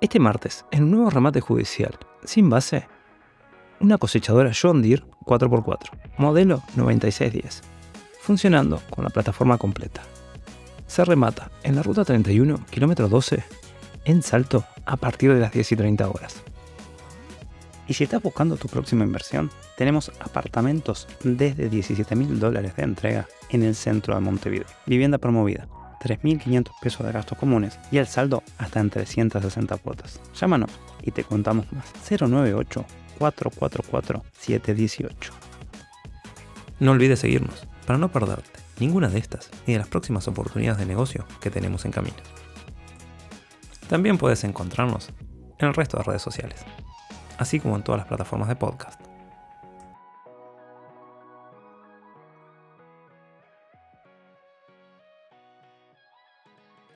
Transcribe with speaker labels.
Speaker 1: Este martes, en un nuevo remate judicial, sin base, una cosechadora John Deere 4x4, modelo 9610, funcionando con la plataforma completa. Se remata en la ruta 31, kilómetro 12, en Salto a partir de las 10 y 30 horas. Y si estás buscando tu próxima inversión, tenemos apartamentos desde 17 mil dólares de entrega en el centro de Montevideo. Vivienda promovida, 3.500 pesos de gastos comunes y el saldo hasta en 360 cuotas. Llámanos y te contamos más. 098 444 718. No olvides seguirnos para no perderte ninguna de estas ni de las próximas oportunidades de negocio que tenemos en camino. También puedes encontrarnos en el resto de redes sociales así como en todas las plataformas de podcast.